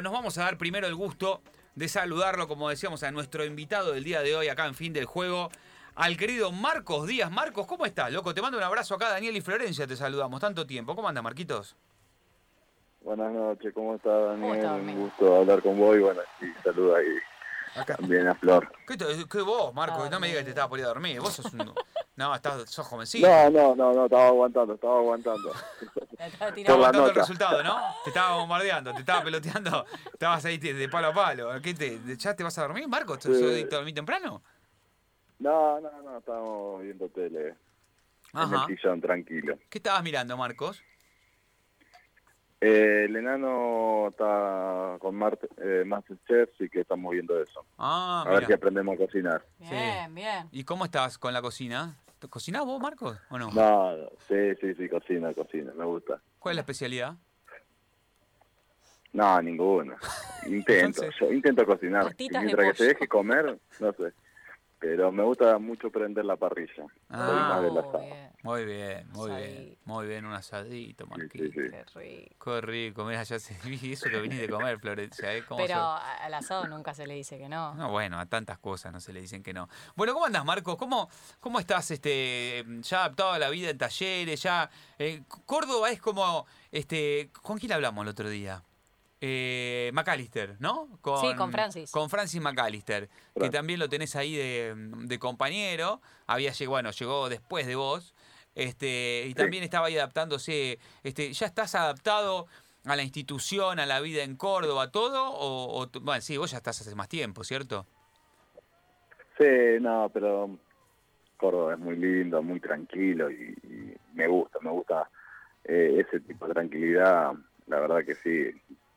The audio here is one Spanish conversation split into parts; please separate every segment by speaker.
Speaker 1: Bueno, nos vamos a dar primero el gusto de saludarlo, como decíamos, a nuestro invitado del día de hoy acá en Fin del Juego, al querido Marcos Díaz. Marcos, ¿cómo estás, loco? Te mando un abrazo acá, Daniel y Florencia, te saludamos. Tanto tiempo. ¿Cómo anda, Marquitos?
Speaker 2: Buenas noches, ¿cómo está Daniel?
Speaker 3: ¿Cómo está,
Speaker 2: un gusto hablar con vos y bueno, sí, saluda ahí
Speaker 1: Acá.
Speaker 2: también a Flor.
Speaker 1: ¿Qué, te- qué vos, Marcos?
Speaker 3: Ah,
Speaker 1: no me digas que te
Speaker 3: bien.
Speaker 1: estaba por ir a dormir. Vos sos un... No, estás, sos jovencito.
Speaker 2: No, no, no, no, estaba aguantando, estaba aguantando.
Speaker 3: Estaba
Speaker 1: aguantando el resultado, ¿no? Te estaba bombardeando, te estaba peloteando, estabas ahí de palo a palo. ¿Qué te, ¿Ya te vas a dormir, Marcos? ¿Te
Speaker 2: Sí.
Speaker 1: dormir temprano?
Speaker 2: No, no, no, estábamos viendo tele en
Speaker 1: Ajá.
Speaker 2: el sillón, tranquilo.
Speaker 1: ¿Qué estabas mirando, Marcos?
Speaker 2: Eh, el enano está con Mart, eh, Masterchef, sí que estamos viendo eso.
Speaker 1: Ah,
Speaker 2: a ver si aprendemos a cocinar.
Speaker 3: Bien, bien.
Speaker 1: ¿Y cómo estás con la cocina? ¿Te ¿Cocinás vos, Marcos, o no?
Speaker 2: No, no, sí, sí, sí, cocina, cocina, me gusta.
Speaker 1: ¿Cuál es la especialidad?
Speaker 2: No, ninguna. Intento,
Speaker 1: Entonces-
Speaker 2: yo intento cocinar. Mientras que se deje comer, no sé. Pero me gusta mucho prender la parrilla. Soy
Speaker 1: Ah.
Speaker 2: más
Speaker 3: Oh, bien.
Speaker 1: Muy bien, muy bien. Muy bien, un asadito,
Speaker 2: Sí,
Speaker 1: Marquito.
Speaker 2: sí, sí.
Speaker 3: Qué rico.
Speaker 1: Qué rico, mira, ya se vi eso que viniste a comer, Florencia. ¿eh? ¿Cómo
Speaker 3: Pero al asado nunca se le dice que no.
Speaker 1: No, bueno, a tantas cosas no se le dicen que no. Bueno, ¿cómo andas, Marcos? ¿Cómo, cómo estás este, ya adaptado a la vida en talleres? Ya, eh, Córdoba es como, este, ¿con quién hablamos el otro día? Eh, McAllister, ¿no?
Speaker 3: Sí, con Francis.
Speaker 1: Con Francis McAllister, que también lo tenés ahí de, de compañero. Había llegado, bueno, llegó después de vos. Este, y
Speaker 2: Sí.
Speaker 1: también estaba ahí adaptándose. Este, ¿Ya estás adaptado a la institución, a la vida en Córdoba, todo? O, o bueno, sí, vos ya estás hace más tiempo, ¿cierto?
Speaker 2: Sí, no, pero Córdoba es muy lindo, muy tranquilo y, y me gusta, me gusta eh, ese tipo de tranquilidad, la verdad que sí,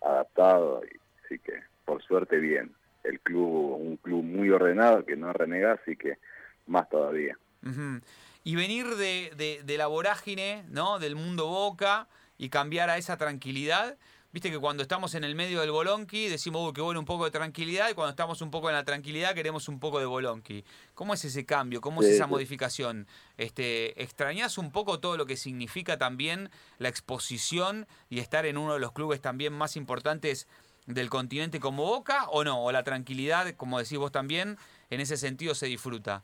Speaker 2: adaptado y sí que por suerte bien. El club, un club muy ordenado que no renega, así que más todavía.
Speaker 1: Y venir de, de- de la vorágine, ¿no? Del mundo boca y cambiar a esa tranquilidad. Viste que cuando estamos en el medio del bolonqui decimos, uy, qué bueno un poco de tranquilidad, y cuando estamos un poco en la tranquilidad queremos un poco de bolonqui. ¿Cómo es ese cambio? ¿Cómo es esa modificación? Este, ¿Extrañás un poco todo lo que significa también la exposición y estar en uno de los clubes también más importantes del continente como Boca o no? ¿O la tranquilidad, como decís vos también, en ese sentido se disfruta?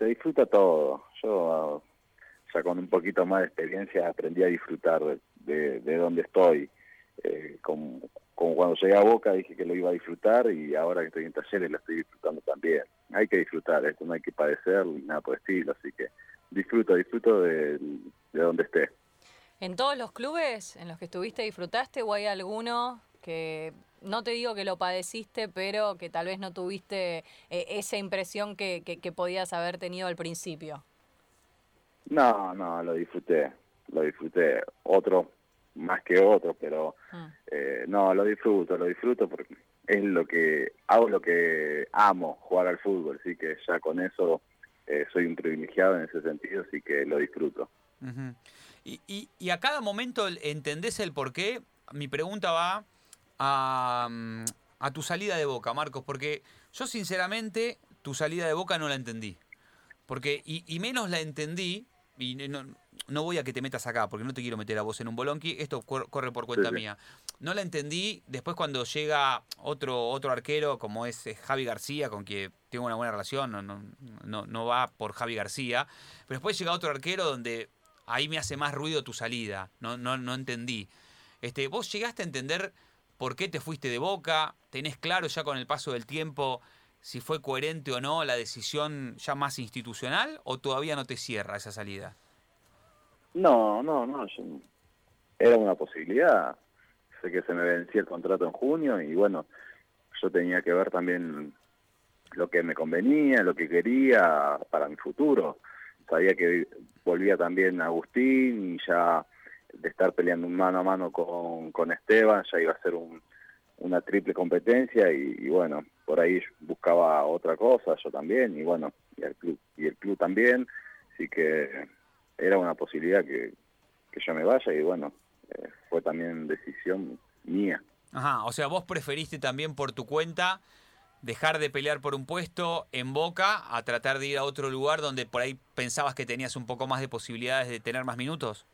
Speaker 2: Se disfruta todo. Yo ya con un poquito más de experiencia aprendí a disfrutar de, de, de donde estoy. Eh, como, como cuando llegué a Boca dije que lo iba a disfrutar y ahora que estoy en talleres lo estoy disfrutando también. Hay que disfrutar, esto no hay que padecer ni nada por el estilo, así que disfruto, disfruto de, de donde esté.
Speaker 3: ¿En todos los clubes en los que estuviste disfrutaste o hay alguno que no te digo que lo padeciste, pero que tal vez no tuviste eh, esa impresión que, que- que podías haber tenido al principio?
Speaker 2: No, no, lo disfruté, lo disfruté. Otro más que otro, pero
Speaker 3: Mm.
Speaker 2: eh, no, lo disfruto, lo disfruto porque es lo que hago, lo que amo, jugar al fútbol, así que ya con eso eh, soy un privilegiado en ese sentido, así que lo disfruto.
Speaker 1: Y, y- y a cada momento entendés el por qué. Mi pregunta va a, mm, a tu salida de boca, Marcos, porque yo sinceramente tu salida de boca no la entendí. Porque, y, y menos la entendí, y no, no voy a que te metas acá, porque no te quiero meter a vos en un bolonqui, esto cor- corre por cuenta
Speaker 2: Sí,
Speaker 1: mía. No la entendí después cuando llega otro, otro arquero como es Javi García, con quien tengo una buena relación, no, no, no, no va por Javi García, pero después llega otro arquero donde ahí me hace más ruido tu salida, no, no, no entendí. Este, ¿Vos llegaste a entender por qué te fuiste de boca? ¿Tenés claro ya con el paso del tiempo si fue coherente o no la decisión ya más institucional o todavía no te cierra esa salida?
Speaker 2: No, no, no, era una posibilidad. Sé que se me vencía el contrato en junio y bueno, yo tenía que ver también lo que me convenía, lo que quería para mi futuro. Sabía que volvía también Agustín y ya de estar peleando un mano a mano con, con Esteban ya iba a ser un- una triple competencia y, y bueno, por ahí buscaba otra cosa, yo también y bueno, y el club, y el club también, así que era una posibilidad que, que yo me vaya y bueno, eh, fue también decisión mía.
Speaker 1: Ajá, o sea, vos preferiste también por tu cuenta dejar de pelear por un puesto en Boca a tratar de ir a otro lugar donde por ahí pensabas que tenías un poco más de posibilidades de tener más minutos.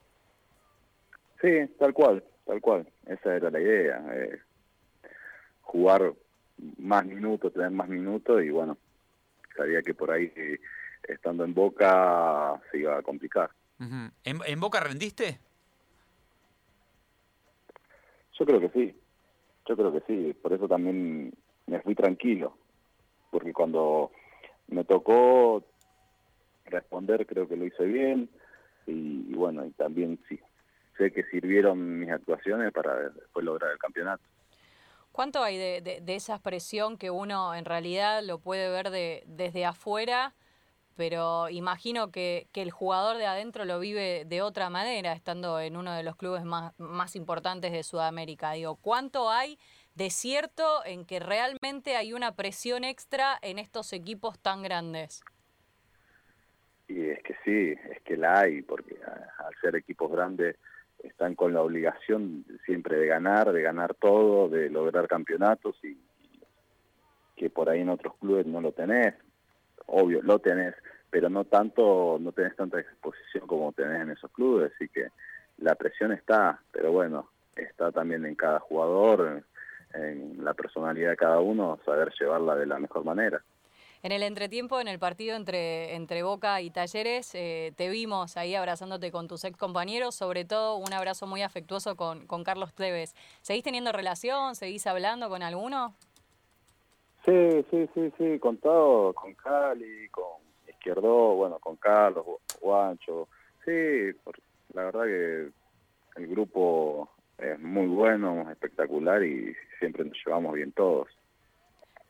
Speaker 2: Sí, tal cual, tal cual, esa era la idea. eh, jugar más minutos, tener más minutos y bueno, sabía que por ahí estando en Boca se iba a complicar.
Speaker 1: ¿En, ¿En Boca rendiste?
Speaker 2: Yo creo que sí, yo creo que sí, por eso también me fui tranquilo, porque cuando me tocó responder creo que lo hice bien y, bueno, y también sí, sé que sirvieron mis actuaciones para después lograr el campeonato.
Speaker 3: ¿Cuánto hay de, esa presión que uno en realidad lo puede ver de, desde afuera, pero imagino que, que, el jugador de adentro lo vive de otra manera, estando en uno de los clubes más, más importantes de Sudamérica? Digo, ¿cuánto hay de cierto en que realmente hay una presión extra en estos equipos tan grandes?
Speaker 2: Y es que sí, es que la hay, porque al ser equipos grandes están con la obligación siempre de ganar, de ganar todo, de lograr campeonatos y que por ahí en otros clubes no lo tenés. Obvio, lo tenés, pero no tanto, no tenés tanta exposición como tenés en esos clubes, así que la presión está, pero bueno, está también en cada jugador, en la personalidad de cada uno, saber llevarla de la mejor manera.
Speaker 3: En el entretiempo, en el partido entre, entre Boca y Talleres, eh, te vimos ahí abrazándote con tus ex compañeros, sobre todo un abrazo muy afectuoso con, con Carlos Tevez. ¿Seguís teniendo relación? ¿Seguís hablando con alguno?
Speaker 2: Sí, sí, sí, sí, con todo, con Cali, con Izquierdo, bueno, con Carlos, Juancho. Sí, la verdad que el grupo es muy bueno, espectacular y siempre nos llevamos bien todos.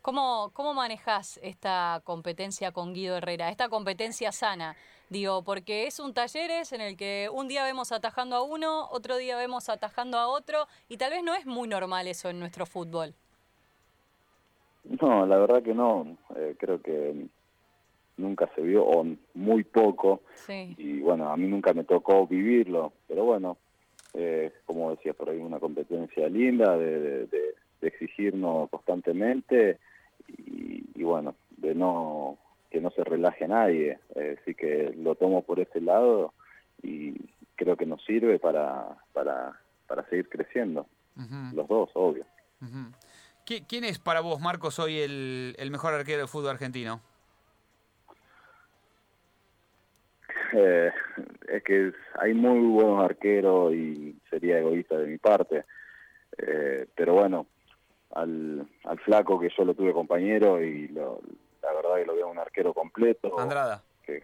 Speaker 3: ¿Cómo, ¿Cómo manejas esta competencia con Guido Herrera, esta competencia sana? Digo, porque es un talleres en el que un día vemos atajando a uno, otro día vemos atajando a otro, y tal vez no es muy normal eso en nuestro fútbol.
Speaker 2: No, la verdad que no. Eh, creo que nunca se vio, o muy poco. Y bueno, a mí nunca me tocó vivirlo, pero bueno, eh, como decía por ahí, una competencia linda de, de, exigirnos constantemente y, bueno, de no que no se relaje nadie. Eh, así que lo tomo por ese lado y creo que nos sirve para, para, para seguir creciendo. Los dos, obvio.
Speaker 1: ¿Quién es para vos, Marcos, hoy el, el mejor arquero del fútbol argentino?
Speaker 2: Eh, es que hay muy buenos arqueros y sería egoísta de mi parte. Eh, pero bueno, al, al flaco que yo lo tuve compañero y lo, la verdad que lo veo un arquero completo.
Speaker 1: Andrada.
Speaker 2: Que,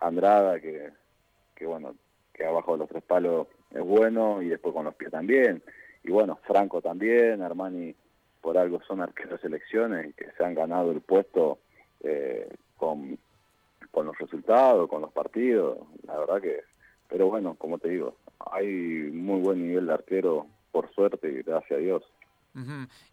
Speaker 2: Andrada, que, que bueno, que abajo de los tres palos es bueno y después con los pies también. Y bueno, Franco también, Armani por algo son arqueros de selecciones que se han ganado el puesto eh, con con los resultados, con los partidos, la verdad que, pero bueno, como te digo, hay muy buen nivel de arquero, por suerte, y gracias a Dios.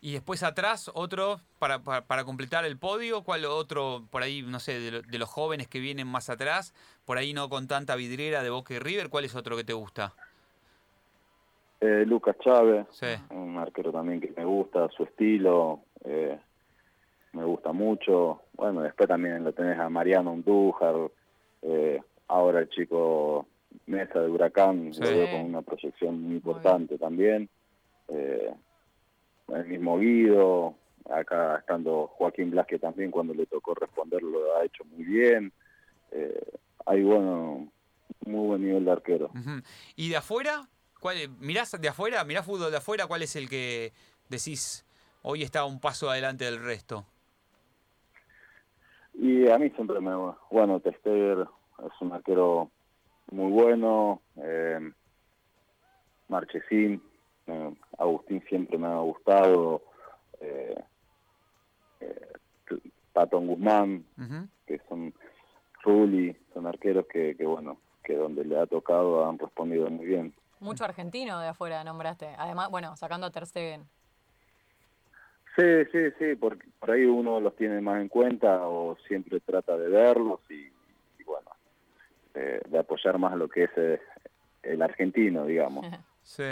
Speaker 1: Y después atrás, otro para, para, completar el podio, ¿cuál otro por ahí, no sé, de, los jóvenes que vienen más atrás, por ahí no con tanta vidriera de Boca y River, ¿cuál es otro que te gusta?
Speaker 2: Eh, Lucas Chávez, un arquero también que me gusta, su estilo, eh, me gusta mucho. Bueno, después también lo tenés a Mariano Undújar, eh, ahora el chico Mesa de Huracán, lo veo con una proyección muy importante también. Eh, el mismo Guido, acá estando Joaquín Blasque también cuando le tocó responder lo ha hecho muy bien. Eh, hay bueno, muy buen nivel de arquero.
Speaker 1: ¿Y de afuera? ¿Cuál, ¿Mirás de afuera? ¿Mirás fútbol de afuera? ¿Cuál es el que decís hoy está un paso adelante del resto?
Speaker 2: Y a mí siempre me... Bueno, Tester es un arquero muy bueno. Eh, Marchesín, eh, Agustín siempre me ha gustado. Eh, eh Patón Guzmán, que son Rulli, son arqueros que, que, bueno, que donde le ha tocado han respondido muy bien.
Speaker 3: Mucho argentino de afuera nombraste. Además, bueno, sacando a Ter Stegen.
Speaker 2: Sí, sí, sí, porque por ahí uno los tiene más en cuenta o siempre trata de verlos y, bueno, de apoyar más lo que es eh, el argentino, digamos.
Speaker 1: Sí.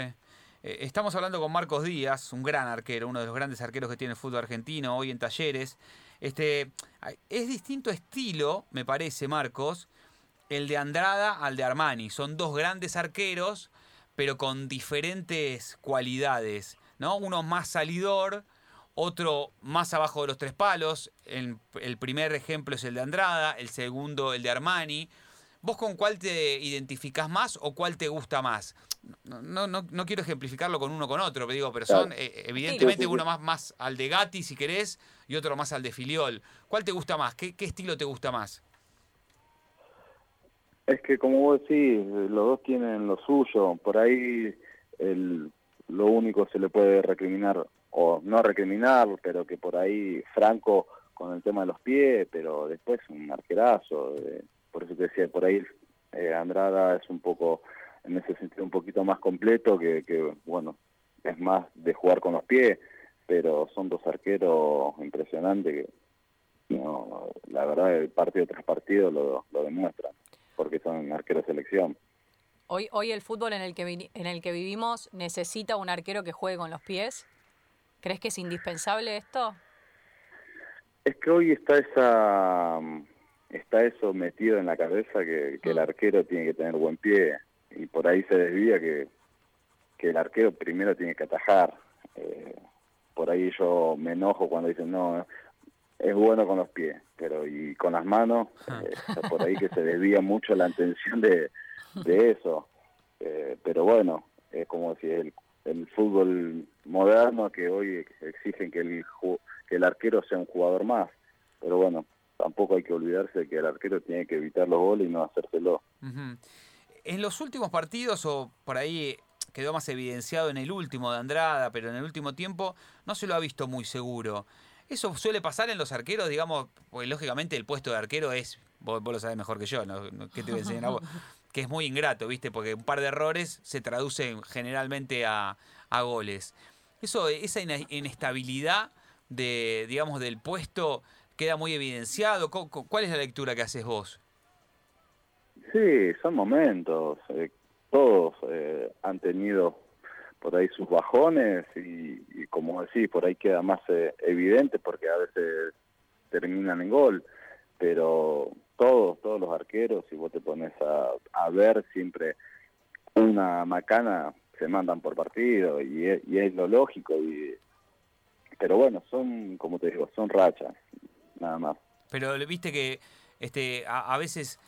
Speaker 1: Eh, estamos hablando con Marcos Díaz, un gran arquero, uno de los grandes arqueros que tiene el fútbol argentino hoy en talleres. Este, es distinto estilo, me parece, Marcos, el de Andrada al de Armani. Son dos grandes arqueros, pero con diferentes cualidades, ¿no? Uno más salidor, otro más abajo de los tres palos. El, el primer ejemplo es el de Andrada, el segundo el de Armani. ¿Vos con cuál te identificás más o cuál te gusta más? No, no, no, no quiero ejemplificarlo con uno con otro, pero digo, pero son
Speaker 2: Claro.
Speaker 1: eh, evidentemente
Speaker 2: Sí, sí, sí.
Speaker 1: uno más, más al de Gatti, si querés, y otro más al de Filiol. ¿Cuál te gusta más? ¿Qué, qué estilo te gusta más?
Speaker 2: Es que como vos decís, los dos tienen lo suyo. Por ahí el, lo único se le puede recriminar, o no recriminar, pero que por ahí Franco con el tema de los pies, pero después un arquerazo. eh, por eso te decía, por ahí eh, Andrada es un poco, en ese sentido, un poquito más completo, que, que, bueno, es más de jugar con los pies, pero son dos arqueros impresionantes que, no, la verdad, el partido tras partido lo, lo demuestran porque son arqueros de selección.
Speaker 3: Hoy, hoy el fútbol en el, que vi- en el que vivimos necesita un arquero que juegue con los pies. ¿Crees que es indispensable esto?
Speaker 2: Es que hoy está esa está eso metido en la cabeza que, que el
Speaker 3: Mm.
Speaker 2: arquero tiene que tener buen pie y por ahí se desvía que, que el arquero primero tiene que atajar. Eh, por ahí yo me enojo cuando dicen no es bueno con los pies, pero y con las manos eh, está por ahí que se desvía mucho la atención de, de eso. Eh, pero bueno, es como si el, el fútbol moderno que hoy exigen que el que el arquero sea un jugador más. Pero bueno, tampoco hay que olvidarse de que el arquero tiene que evitar los goles y no hacérselo.
Speaker 1: Ujú. En los últimos partidos, o por ahí quedó más evidenciado en el último de Andrada, pero en el último tiempo no se lo ha visto muy seguro. Eso suele pasar en los arqueros, digamos, porque lógicamente el puesto de arquero es, vos, vos lo sabés mejor que yo, ¿no? ¿Qué te voy a enseñar a vos? Que es muy ingrato, ¿viste? Porque un par de errores se traducen generalmente a, a goles. Eso, esa inestabilidad de, digamos, del puesto queda muy evidenciado. ¿Cu- cu- ¿Cuál es la lectura que haces vos?
Speaker 2: Sí, son momentos. eh, todos eh, han tenido por ahí sus bajones y, y como decís, por ahí queda más eh, evidente porque a veces terminan en gol. Pero todos, todos los arqueros, si vos te pones a, a ver siempre una macana, se mandan por partido y es, y es lo lógico. y Pero bueno, son, como te digo, son rachas, nada más.
Speaker 1: Pero viste que este a, a veces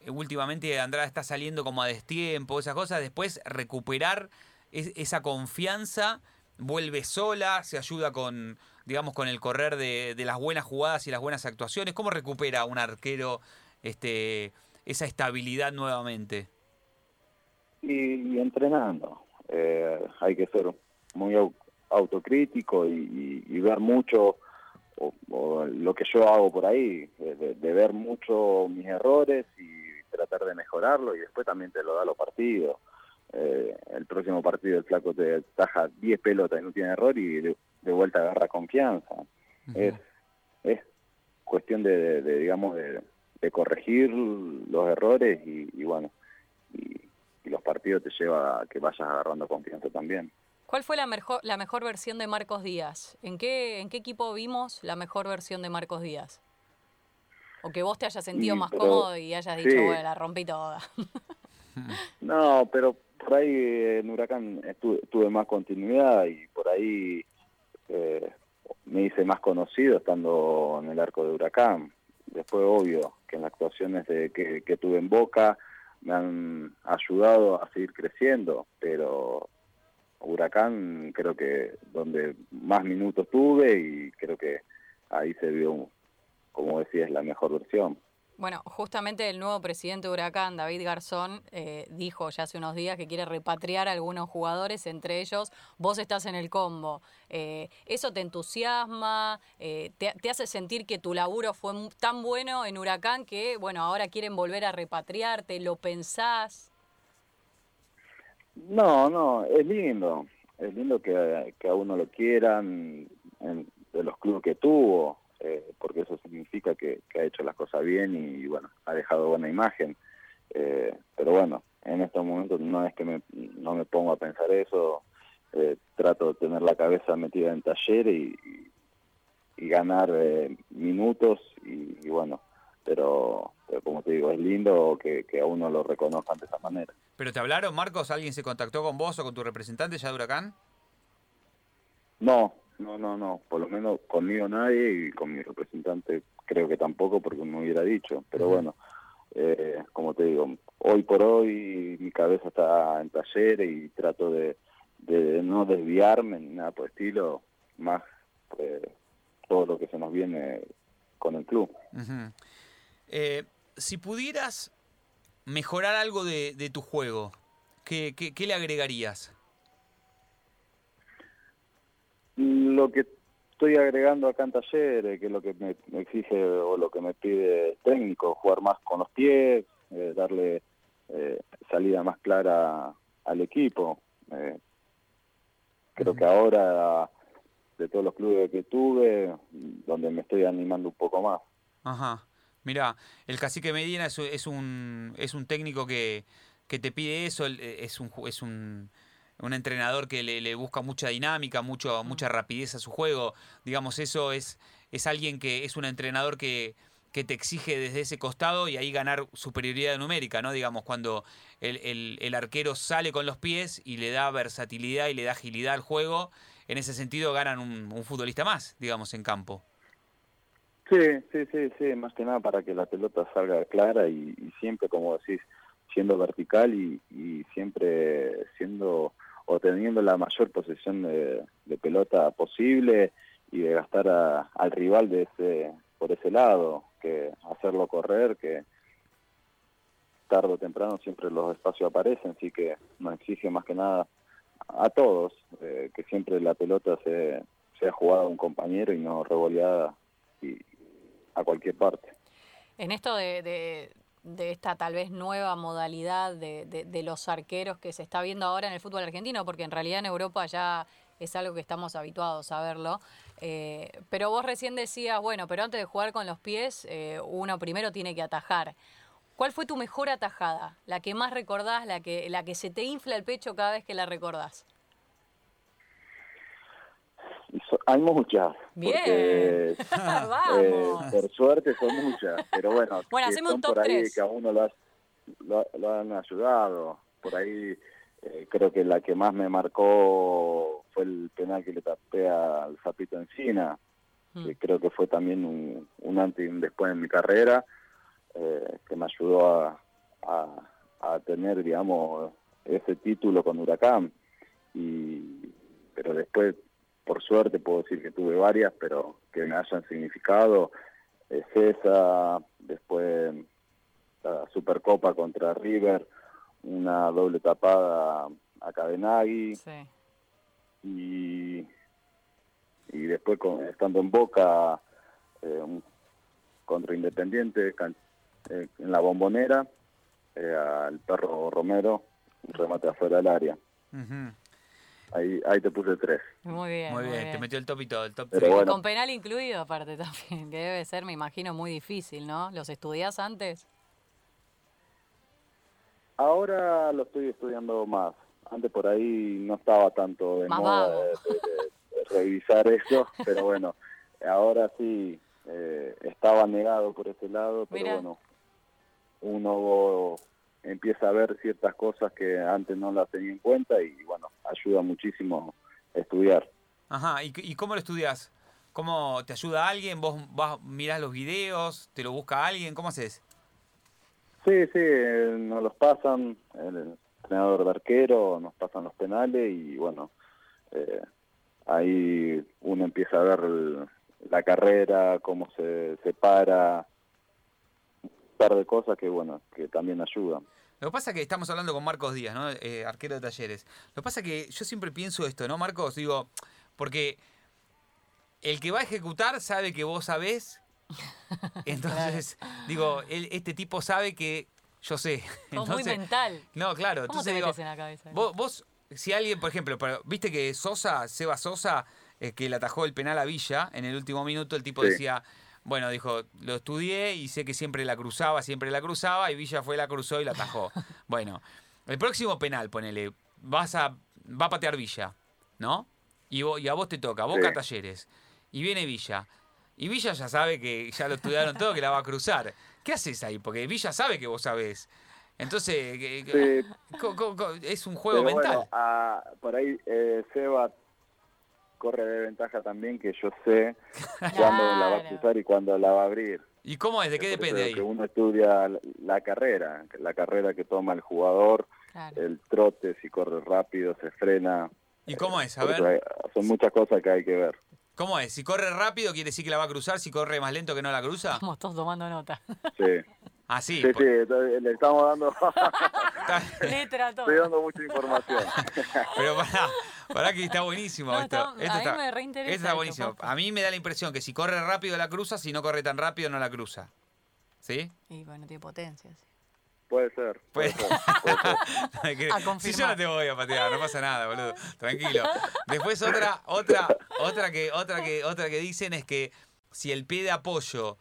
Speaker 1: eh, últimamente Andrada está saliendo como a destiempo, esas cosas, después recuperar es- esa confianza, vuelve sola, se ayuda con, digamos, con el correr de, de las buenas jugadas y las buenas actuaciones. ¿Cómo recupera un arquero este esa estabilidad nuevamente?
Speaker 2: y, y entrenando. Eh, hay que ser muy au- autocrítico y, y- y ver mucho o, o lo que yo hago por ahí, de, ver mucho mis errores y tratar de mejorarlo y después también te lo da los partidos. Eh, el próximo partido el flaco te taja 10 pelotas y no tiene error y de, de vuelta agarra confianza. Es, es cuestión de, de- de, digamos, de, de corregir los errores y, y bueno, y, y los partidos te lleva a que vayas agarrando confianza también.
Speaker 3: ¿Cuál fue la mejor, la mejor versión de Marcos Díaz? ¿En qué, ¿En qué equipo vimos la mejor versión de Marcos Díaz? O que vos te hayas sentido más
Speaker 2: pero-
Speaker 3: cómodo y hayas dicho,
Speaker 2: sí.
Speaker 3: bueno, la rompí toda.
Speaker 2: No, pero por ahí en Huracán estuve, tuve más continuidad y por ahí eh, me hice más conocido estando en el arco de Huracán. Después, obvio, que en las actuaciones de, que, que tuve en Boca me han ayudado a seguir creciendo, pero Huracán creo que donde más minutos tuve y creo que ahí se vio, como decías, la mejor versión.
Speaker 3: Bueno, justamente el nuevo presidente de Huracán, David Garzón, eh, dijo ya hace unos días que quiere repatriar a algunos jugadores, entre ellos vos estás en el combo. Eh, ¿Eso te entusiasma? Eh, te, te hace sentir que tu laburo fue tan bueno en Huracán que, bueno, ahora quieren volver a repatriarte? ¿Lo pensás?
Speaker 2: No, no, es lindo. Es lindo que, que a uno lo quieran en- de los clubes que tuvo, eh, porque eso significa que, que ha hecho las cosas bien y, bueno, ha dejado buena imagen. Eh, pero bueno, en estos momentos no es que me, no me pongo a pensar eso. Eh, trato de tener la cabeza metida en taller y, ganar eh, minutos y, y bueno, pero, pero como te digo, es lindo que, que a uno lo reconozcan de esa manera.
Speaker 1: ¿Pero te hablaron, Marcos? ¿Alguien se contactó con vos o con tu representante ya de Huracán?
Speaker 2: No, no, no, no, por lo menos conmigo nadie y con mi representante creo que tampoco porque me hubiera dicho, pero bueno, eh, como te digo, hoy por hoy mi cabeza está en taller y trato de, de no desviarme ni nada por el estilo, más eh, todo lo que se nos viene con el club.
Speaker 1: Eh, si pudieras mejorar algo de, de tu juego, ¿qué, qué, qué le agregarías?
Speaker 2: Lo que estoy agregando acá en talleres, que es lo que me, me exige o lo que me pide el técnico, jugar más con los pies, eh, darle eh, salida más clara al equipo. Eh, creo que ahora, de todos los clubes que tuve, donde me estoy animando un poco más.
Speaker 1: Ajá. Mira, el cacique Medina es, es un es un técnico que, que te pide eso, eh, es un es un, un entrenador que le, le busca mucha dinámica, mucho, mucha rapidez a su juego. Digamos, eso es, es alguien que es un entrenador que, que te exige desde ese costado y ahí ganar superioridad numérica, ¿no? Digamos, cuando el, el- el arquero sale con los pies y le da versatilidad y le da agilidad al juego, en ese sentido ganan un, un futbolista más, digamos, en campo.
Speaker 2: Sí, sí, sí, sí, más que nada para que la pelota salga clara y, siempre, como decís, siendo vertical y, y siempre siendo o teniendo la mayor posesión de, de pelota posible y de gastar a- al rival de ese por ese lado, que hacerlo correr, que tarde o temprano siempre los espacios aparecen, así que nos exige más que nada a todos eh, que siempre la pelota se sea jugada a un compañero y no revoleada y a cualquier parte.
Speaker 3: En esto de, de- de esta tal vez nueva modalidad de, de- los arqueros que se está viendo ahora en el fútbol argentino, porque en realidad en Europa ya es algo que estamos habituados a verlo. eh, pero vos recién decías, bueno, pero antes de jugar con los pies, eh, uno primero tiene que atajar. ¿Cuál fue tu mejor atajada? La que más recordás, la que, la que se te infla el pecho cada vez que la recordás.
Speaker 2: Hay muchas.
Speaker 3: Bien.
Speaker 2: porque,
Speaker 3: Vamos.
Speaker 2: eh, por suerte son muchas, pero bueno,
Speaker 3: Bueno, un top
Speaker 2: por ahí que a uno lo, has- lo, lo han ayudado. Por ahí eh, creo que la que más me marcó fue el penal que le tapé al Zapito Encina,
Speaker 3: Mm.
Speaker 2: que creo que fue también un, un antes y un después en mi carrera, eh, que me ayudó a, a, a tener, digamos, ese título con Huracán. Y, pero después, por suerte, puedo decir que tuve varias, pero que me hayan significado. Es esa, después la Supercopa contra River, una doble tapada a Cadenagui
Speaker 3: Sí.
Speaker 2: y, y después con- estando en Boca eh, un- contra Independiente can- eh, en la bombonera eh, al perro Romero un remate afuera del área. Ahí ahí te puse tres
Speaker 3: Muy bien.
Speaker 1: Muy bien, te metió el top y todo, el top
Speaker 2: Pero bueno.
Speaker 3: Con penal incluido aparte también, que debe ser, me imagino, muy difícil, ¿no? ¿Los estudiás antes?
Speaker 2: ahora lo estoy estudiando más antes por ahí no estaba tanto de
Speaker 3: Más
Speaker 2: moda de, de- de revisar eso pero bueno ahora sí eh, estaba negado por ese lado pero
Speaker 3: Mira.
Speaker 2: bueno uno empieza a ver ciertas cosas que antes no las tenía en cuenta y bueno, ayuda muchísimo estudiar.
Speaker 1: Ajá, ¿y, y cómo lo estudias? ¿Cómo te ayuda alguien? ¿Vos vas, mirás los videos? ¿Te lo busca alguien? ¿Cómo haces?
Speaker 2: Sí, sí, eh, nos los pasan, el entrenador de arquero, nos pasan los penales y bueno, eh, ahí uno empieza a ver el- la carrera, cómo se, se para, un par de cosas que bueno, que también ayudan.
Speaker 1: Lo que pasa es que estamos hablando con Marcos Díaz, ¿no? Eh, arquero de talleres. Lo que pasa es que yo siempre pienso esto, ¿no, Marcos? Digo, porque el que va a ejecutar sabe que vos sabés. Entonces, digo, él- este tipo sabe que yo sé.
Speaker 3: Sos muy
Speaker 1: Entonces,
Speaker 3: mental.
Speaker 1: no, claro.
Speaker 3: ¿Cómo
Speaker 1: Entonces
Speaker 3: te
Speaker 1: digo,
Speaker 3: metes en la cabeza?
Speaker 1: Vos, vos, si alguien, por ejemplo, pero, viste que Sosa, Seba Sosa, eh, que le atajó el penal a Villa en el último minuto, el tipo
Speaker 2: Sí.
Speaker 1: decía, bueno, dijo, lo estudié y sé que siempre la cruzaba, siempre la cruzaba, y Villa fue, la cruzó y la atajó. bueno, el próximo penal, ponele, vas a, va a patear Villa, ¿no? Y, vos- y a vos te toca, Boca
Speaker 2: Sí.
Speaker 1: Talleres, y viene Villa. Y Villa ya sabe que ya lo estudiaron todo, que la va a cruzar. ¿Qué haces ahí? Porque Villa sabe que vos sabés. Entonces,
Speaker 2: Sí,
Speaker 1: Co- co- co- es un juego
Speaker 2: pero
Speaker 1: mental.
Speaker 2: bueno, ah, por ahí eh, Seba corre de ventaja también que yo sé cuándo la va a cruzar y cuándo la va a abrir.
Speaker 1: ¿Y cómo es? ¿De qué depende ahí?
Speaker 2: Que uno estudia la- carrera, la carrera que toma el jugador,
Speaker 3: Claro.
Speaker 2: el trote, si corre rápido, se frena.
Speaker 1: ¿Y cómo es? A ver,
Speaker 2: son muchas cosas que hay que ver.
Speaker 1: ¿cómo es? Si corre rápido quiere decir que la va a cruzar, si corre más lento que no la cruza.
Speaker 3: Estamos todos tomando nota.
Speaker 2: Sí,
Speaker 1: Así.
Speaker 2: sí, sí, entonces le estamos dando,
Speaker 3: Letra todo.
Speaker 2: estoy dando mucha información.
Speaker 1: Pero pará, pará que está buenísimo
Speaker 3: No,
Speaker 1: esto.
Speaker 3: está-
Speaker 1: esto
Speaker 3: a mí me reinteresa
Speaker 1: esto está
Speaker 3: esto,
Speaker 1: buenísimo. A mí me da la impresión que si corre rápido la cruza, si no corre tan rápido no la cruza. ¿Sí?
Speaker 3: Y bueno, tiene potencia. sí.
Speaker 2: Puede ser, puede
Speaker 1: Puede-
Speaker 2: ser, puede ser.
Speaker 1: Hay que-
Speaker 3: A
Speaker 1: si yo no te voy a patear, no pasa nada, boludo. Tranquilo. Después otra, otra, otra que, otra que, otra que dicen es que si el pie de apoyo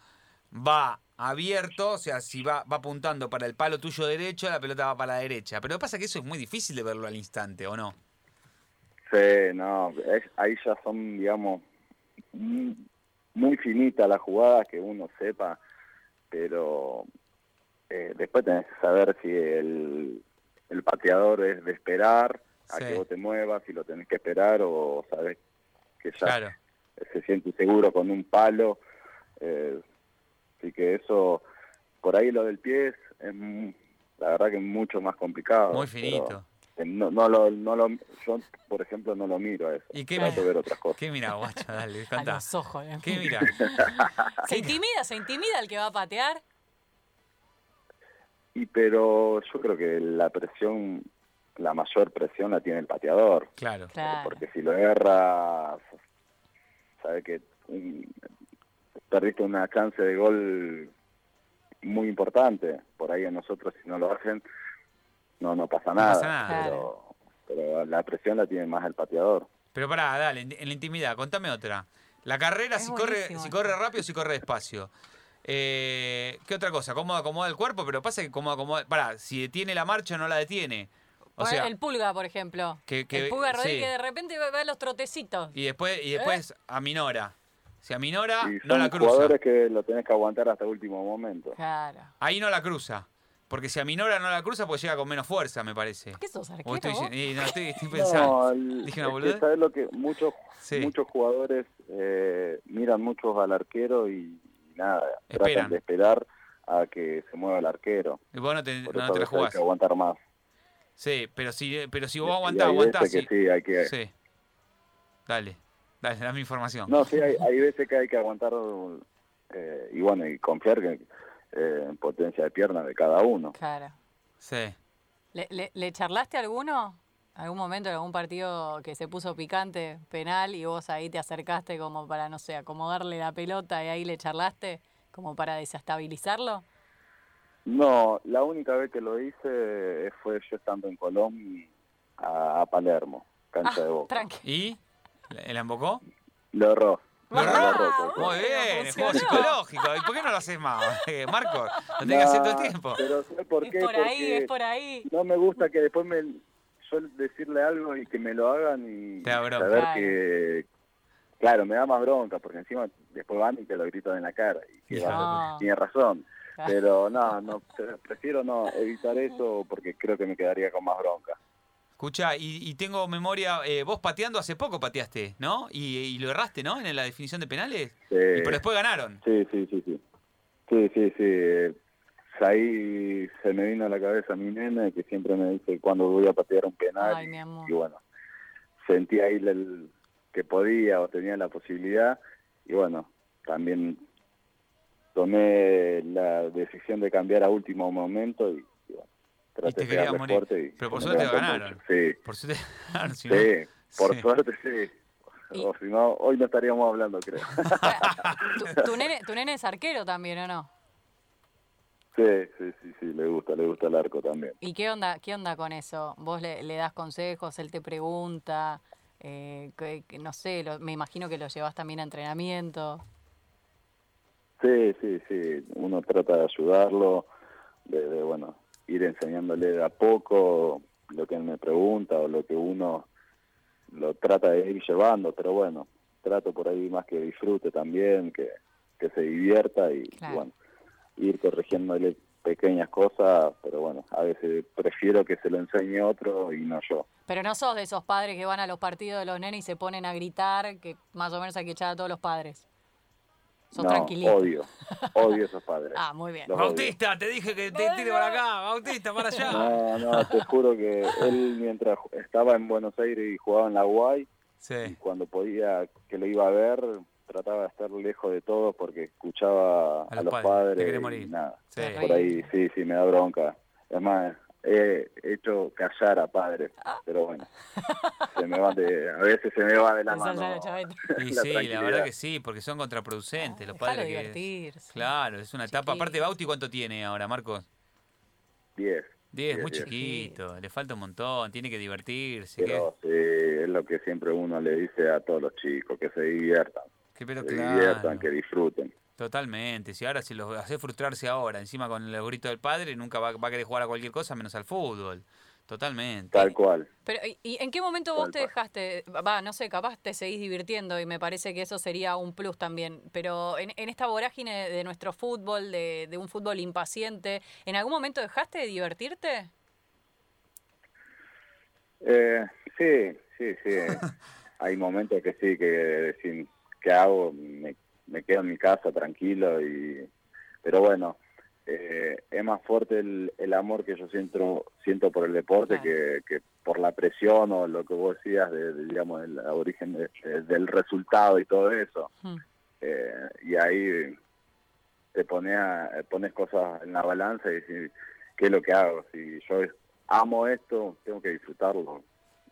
Speaker 1: va abierto, o sea, si va, va apuntando para el palo tuyo derecho, la pelota va para la derecha. Pero pasa que eso es muy difícil de verlo al instante, ¿o no?
Speaker 2: Sí, no, es- ahí ya son, digamos, mm, muy finitas las jugadas que uno sepa, pero eh, después tenés que saber si el, el pateador es de esperar a
Speaker 1: Sí.
Speaker 2: que vos te muevas, si lo tenés que esperar o sabes que ya
Speaker 1: Claro.
Speaker 2: se siente seguro con un palo. eh, así que eso, por ahí lo del pie es, es mu- la verdad que es mucho más complicado.
Speaker 1: Muy finito.
Speaker 2: No, no lo, no lo, yo, por ejemplo, no lo miro a eso.
Speaker 1: ¿Y qué
Speaker 2: Trato de ver otras cosas.
Speaker 1: ¿Qué mira, guacho? Dale,
Speaker 3: A
Speaker 1: contá.
Speaker 3: los ojos. ¿eh?
Speaker 1: ¿Qué mira?
Speaker 3: ¿Se intimida? ¿Se intimida el que va a patear?
Speaker 2: Y pero yo creo que la presión, la mayor presión la tiene el pateador.
Speaker 1: Claro.
Speaker 3: Claro.
Speaker 2: Porque si lo erra, sabe que un- perdiste una chance de gol muy importante. Por ahí a nosotros si no lo hacen, no no pasa nada.
Speaker 1: pasa nada.
Speaker 2: Pero, pero la presión la tiene más el pateador.
Speaker 1: Pero pará, dale, en, la intimidad, contame otra. La carrera,
Speaker 3: Es
Speaker 1: si corre,
Speaker 3: buenísimo
Speaker 1: si corre rápido, si corre despacio. Eh, ¿Qué otra cosa? ¿Cómo acomoda el cuerpo? Pero pasa que cómo acomoda... Pará, si detiene la marcha no la detiene. O
Speaker 3: Bueno,
Speaker 1: sea,
Speaker 3: el pulga, por ejemplo.
Speaker 1: que- que-
Speaker 3: el pulga Rodríguez
Speaker 1: sí.
Speaker 3: que de repente va a los trotecitos.
Speaker 1: y después, y después aminora. Si aminora, Ah, no la cruza.
Speaker 2: jugadores que lo tenés que aguantar hasta el último momento.
Speaker 3: Claro.
Speaker 1: Ahí no la cruza. Porque si aminora no la cruza, pues llega con menos fuerza, me parece.
Speaker 3: ¿Qué sos, arquero?
Speaker 1: estoy,
Speaker 3: vos?
Speaker 1: y no, estoy, estoy pensando.
Speaker 2: No, el-
Speaker 1: Dije una
Speaker 2: es que
Speaker 1: boludez.
Speaker 2: ¿sabes lo que muchos
Speaker 1: Sí.
Speaker 2: muchos jugadores eh, miran mucho al arquero y nada,
Speaker 1: Esperan.
Speaker 2: tratan de esperar a que se mueva el arquero.
Speaker 1: Y vos no te,
Speaker 2: Por
Speaker 1: no te la
Speaker 2: veces hay
Speaker 1: jugás.
Speaker 2: que aguantar más.
Speaker 1: Sí, pero si, pero si vos aguantás, aguantás, sí.
Speaker 2: sí, hay que
Speaker 1: Sí. Dale, dale, dame información.
Speaker 2: No, sí, hay, hay veces que hay que aguantar eh, y bueno, y confiar que, eh, en potencia de pierna de cada uno.
Speaker 3: Claro.
Speaker 1: Sí.
Speaker 3: ¿Le, le, le charlaste a alguno? ¿Algún momento en algún partido que se puso picante, penal, y vos ahí te acercaste como para, no sé, acomodarle la pelota y ahí le charlaste como para desestabilizarlo?
Speaker 2: No, la única vez que lo hice fue yo estando en Colón a, a Palermo, cancha de boca.
Speaker 3: Tranqui.
Speaker 1: ¿Y? ¿La la embocó?
Speaker 2: Lo erró.
Speaker 1: Muy bien, es juego psicológico. ¿Y por qué no lo haces más, eh, Marco? Lo tenés que hacer todo el
Speaker 2: Nah,
Speaker 1: tiempo.
Speaker 2: Pero ¿sabes por
Speaker 3: Es por ahí,
Speaker 2: Porque
Speaker 3: es por ahí.
Speaker 2: no me gusta que después me yo decirle algo y que me lo hagan y saber
Speaker 3: Claro.
Speaker 2: que claro me da más bronca porque encima después van y te lo gritan en la cara y que
Speaker 3: No.
Speaker 2: tiene razón pero no no pre- prefiero no evitar eso porque creo que me quedaría con más bronca
Speaker 1: Escucha, y, y tengo memoria, eh, vos pateando hace poco pateaste, ¿no? Y, y lo erraste, ¿no? En la definición de penales.
Speaker 2: Sí.
Speaker 1: Y pero después ganaron.
Speaker 2: sí sí sí sí sí sí sí ahí se me vino a la cabeza mi nene que siempre me dice cuando voy a patear un penal
Speaker 3: Ay, mi amor.
Speaker 2: y bueno, sentí ahí el- que podía o tenía la posibilidad y bueno, también tomé la decisión de cambiar a último momento y, y
Speaker 1: te
Speaker 2: de
Speaker 1: querías morir.
Speaker 2: fuerte y
Speaker 1: Pero por suerte ganaron.
Speaker 2: Sí,
Speaker 1: Por suerte ganaron, si no-
Speaker 2: sí, por
Speaker 1: Sí.
Speaker 2: suerte sí. O si no, hoy no estaríamos hablando, creo.
Speaker 3: ¿Tu, tu nene, ¿Tu nene es arquero también o no?
Speaker 2: sí, sí, sí, sí, le gusta, le gusta el arco también.
Speaker 3: ¿Y qué onda, qué onda con eso? ¿Vos le, le das consejos, él te pregunta? Eh, que- que no sé, lo- me imagino que lo llevas también a entrenamiento.
Speaker 2: Sí, sí, sí. Uno trata de ayudarlo, de, de, bueno, ir enseñándole de a poco lo que él me pregunta o lo que uno lo trata de ir llevando, pero bueno, trato por ahí más que disfrute también, que, que se divierta y, bueno, ir corrigiéndole pequeñas cosas, pero bueno, a veces prefiero que se lo enseñe otro y no yo.
Speaker 3: Pero no sos de esos padres que van a los partidos de los nenes y se ponen a gritar, que más o menos hay que echar a todos los padres. Sos
Speaker 2: no,
Speaker 3: tranquilito.
Speaker 2: odio, odio esos padres.
Speaker 3: Ah, muy bien.
Speaker 2: Los odio.
Speaker 1: Bautista, te dije que te tire para acá, Bautista, para allá.
Speaker 2: No, no, te juro que él mientras estaba en Buenos Aires y jugaba en la UAI, y
Speaker 1: Sí.
Speaker 2: cuando podía que lo iba a ver, trataba de estar lejos de todos porque escuchaba a,
Speaker 1: los
Speaker 2: los
Speaker 1: padres,
Speaker 2: padres,
Speaker 1: te
Speaker 2: y
Speaker 1: morir.
Speaker 2: nada.
Speaker 1: Sí.
Speaker 2: Por ahí sí, sí, me da bronca. Es más, he hecho callar a padres,
Speaker 3: Ah.
Speaker 2: pero bueno, se me va de, a veces se me va de la mano.
Speaker 1: Y
Speaker 2: la
Speaker 1: sí, la verdad que sí, porque son contraproducentes los
Speaker 3: Déjalo
Speaker 1: padres. que-. Claro, es una etapa. Aparte. Bauti, ¿cuánto tiene ahora, Marcos?
Speaker 2: Diez.
Speaker 1: Diez, muy
Speaker 2: diez.
Speaker 1: chiquito, le falta un montón, tiene que divertirse.
Speaker 2: Pero sí, es lo que siempre uno le dice a todos los chicos, que se diviertan,
Speaker 1: que, que- pero
Speaker 2: se
Speaker 1: claro,
Speaker 2: diviertan, que disfruten.
Speaker 1: Totalmente. Si ahora si los hace frustrarse ahora, encima con el grito del padre, nunca va, va a querer jugar a cualquier cosa menos al fútbol. Totalmente.
Speaker 2: Tal cual.
Speaker 3: Pero, ¿y- ¿y en qué momento vos te
Speaker 2: cual.
Speaker 3: dejaste? Va, no sé, capaz te seguís divirtiendo y me parece que eso sería un plus también. Pero en, en esta vorágine de nuestro fútbol, de, de un fútbol impaciente, ¿en algún momento dejaste de divertirte?
Speaker 2: Eh, sí, sí, sí. Hay momentos que sí, que decir, ¿qué hago? Me, me quedo en mi casa tranquilo y... Pero bueno, eh, es más fuerte el, el amor que yo siento siento por el deporte
Speaker 3: Claro.
Speaker 2: que, que por la presión o lo que vos decías de, de, digamos el origen de- de- del resultado y todo eso
Speaker 3: Hmm.
Speaker 2: Eh, y ahí te pones pones cosas en la balanza y decís qué es lo que hago si yo amo esto tengo que disfrutarlo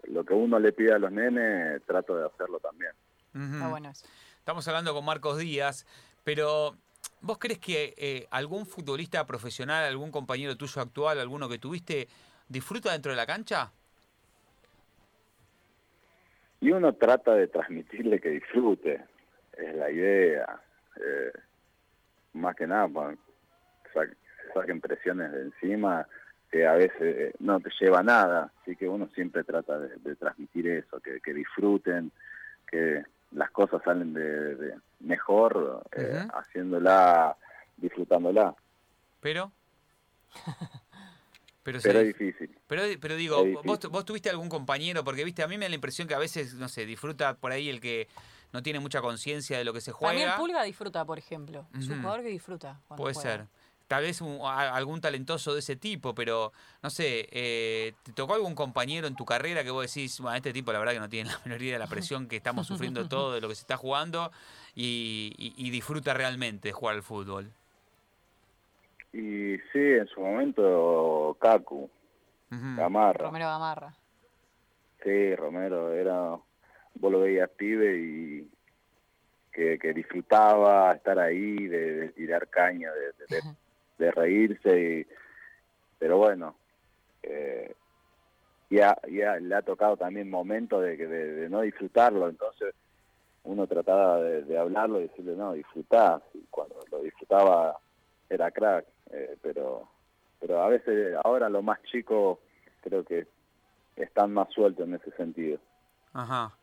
Speaker 2: lo que uno le pide a los nenes trato de hacerlo también.
Speaker 3: Está bueno eso.
Speaker 1: Estamos hablando con Marcos Díaz, pero ¿vos crees que eh, algún futbolista profesional, algún compañero tuyo actual, alguno que tuviste, disfruta dentro de la cancha?
Speaker 2: y uno trata de transmitirle que disfrute es la idea eh, más que nada para sa- saquen presiones de encima que a veces eh, no te lleva nada así que uno siempre trata de, de transmitir eso que disfruten que las cosas salen de, de mejor eh, haciéndola disfrutándola
Speaker 1: Pero... Pero,
Speaker 2: pero es difícil
Speaker 1: pero, pero digo,
Speaker 2: es
Speaker 1: vos,
Speaker 2: difícil.
Speaker 1: vos tuviste algún compañero, porque viste, a mí me da la impresión que a veces, no sé, disfruta por ahí el que no tiene mucha conciencia de lo que se juega.
Speaker 3: Pulga disfruta, por ejemplo. Es un jugador que disfruta.
Speaker 1: Puede
Speaker 3: juega.
Speaker 1: ser. Tal vez un- a- algún talentoso de ese tipo, pero no sé, eh, ¿te tocó algún compañero en tu carrera que vos decís, bueno, este tipo la verdad que no tiene la menor idea de la presión que estamos sufriendo todo de lo que se está jugando y, y- y disfruta realmente de jugar al fútbol?
Speaker 2: y sí en su momento Kaku
Speaker 1: Ujú.
Speaker 2: Gamarra
Speaker 3: Romero Gamarra.
Speaker 2: Sí, Romero era, vos lo veías pibe y que, que disfrutaba estar ahí, de, de tirar caña, de, de- de- de reírse, y, pero bueno, eh, ya, ya le ha tocado también momentos de, de, de no disfrutarlo, entonces uno trataba de, hablarlo y decirle, no, disfrutá, y cuando lo disfrutaba era crack, eh, pero, pero a veces ahora los más chicos creo que están más sueltos en ese sentido.
Speaker 1: Ajá.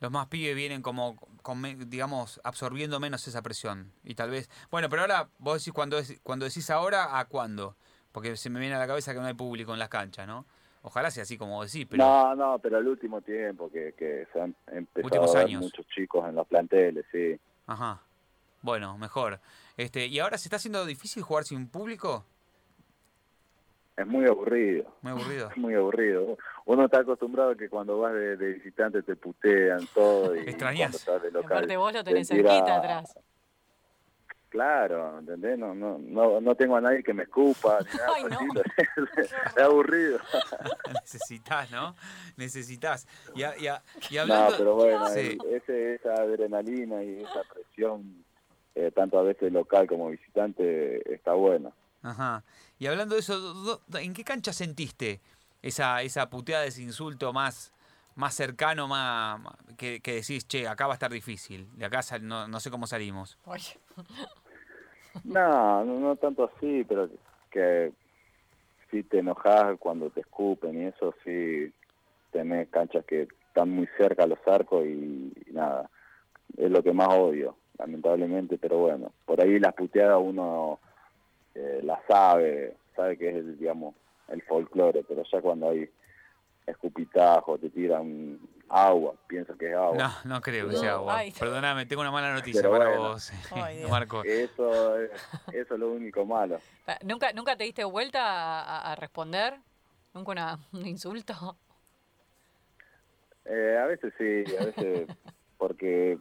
Speaker 1: Los más pibes vienen como, con digamos, absorbiendo menos esa presión. Y tal vez. Bueno, pero ahora vos decís cuando, es- cuando decís ahora, ¿a cuándo? Porque se me viene a la cabeza que no hay público en las canchas, ¿no? Ojalá sea así como decís, pero.
Speaker 2: No, no, pero el último tiempo que, que se han empezado a ver muchos chicos en los planteles, sí.
Speaker 1: Ajá. Bueno, mejor. Este, ¿Y ahora se está haciendo difícil jugar sin público?
Speaker 2: Es muy aburrido,
Speaker 1: Muy aburrido.
Speaker 2: es muy aburrido. Uno está acostumbrado a que cuando vas de, de visitante te putean todo y
Speaker 1: Extrañás.
Speaker 2: cuando local.
Speaker 3: aparte vos lo tenés
Speaker 2: te tira-
Speaker 3: cerquita atrás.
Speaker 2: Claro, ¿entendés? No, no, no, no tengo a nadie que me escupa, ni nada
Speaker 3: Ay, no.
Speaker 2: es aburrido.
Speaker 1: Necesitas, ¿no? Necesitas. Y, a- y a- y
Speaker 2: No,
Speaker 1: hablando.
Speaker 2: pero bueno,
Speaker 1: Sí.
Speaker 2: ese, esa adrenalina y esa presión, eh, tanto a veces local como visitante, está buena.
Speaker 1: Ajá. Y hablando de eso, ¿en qué cancha sentiste esa, esa puteada, ese insulto más, más cercano, más, que, que decís, che, acá va a estar difícil, de acá sal- no, no sé cómo salimos?
Speaker 3: Oye,
Speaker 2: No, no, no tanto así, pero que si te enojas cuando te escupen y eso sí tenés canchas que están muy cerca a los arcos y, y nada, es lo que más odio, lamentablemente, pero bueno, por ahí las puteadas uno eh, la sabe, sabe que es el, digamos, el folclore, pero ya cuando hay escupitajo, te tiran agua, piensa que es agua.
Speaker 1: No, no creo que sea agua.
Speaker 3: ay.
Speaker 1: Perdóname, tengo una mala noticia
Speaker 2: Pero
Speaker 1: para
Speaker 2: bueno.
Speaker 1: vos,
Speaker 3: Ay.
Speaker 1: Marco.
Speaker 2: Eso, es- eso es lo único malo.
Speaker 3: ¿Nunca, ¿Nunca te diste vuelta a, a- responder? ¿Nunca una- un insulto?
Speaker 2: Eh, a veces sí, a veces porque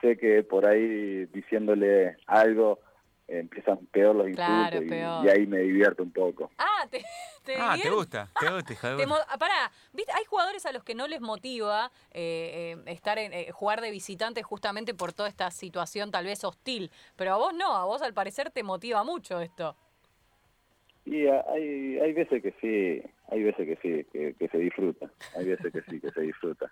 Speaker 2: sé que por ahí diciéndole algo empiezan peor los insultos
Speaker 3: Claro,
Speaker 2: y,
Speaker 3: peor.
Speaker 2: y ahí me divierto un poco.
Speaker 3: Ah, te, te
Speaker 1: Ah, ¿te gusta? ¿Te gusta, hija de
Speaker 3: ah, pará, ¿viste? hay jugadores a los que no les motiva eh, eh, estar en, eh, jugar de visitante justamente por toda esta situación tal vez hostil, pero a vos no, a vos al parecer te motiva mucho esto.
Speaker 2: Y a- hay, hay veces que sí, hay veces que sí, que, que se disfruta, hay veces que sí, que se disfruta.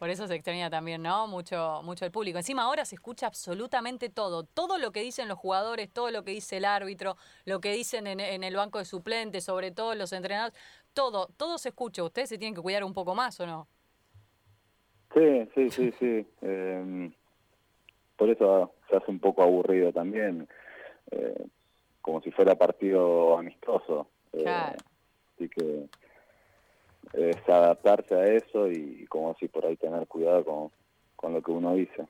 Speaker 3: Por eso se extraña también, ¿no? Mucho, mucho el público. Encima ahora se escucha absolutamente todo. Todo lo que dicen los jugadores, todo lo que dice el árbitro, lo que dicen en, en el banco de suplentes, sobre todo los entrenadores, todo, todo se escucha. Ustedes se tienen que cuidar un poco más, ¿o no?
Speaker 2: Sí, sí, sí, sí. eh, por eso se hace un poco aburrido también, eh, como si fuera partido amistoso. eh,
Speaker 3: Claro.
Speaker 2: así que es adaptarse a eso y como si por ahí tener cuidado con, con lo que uno dice.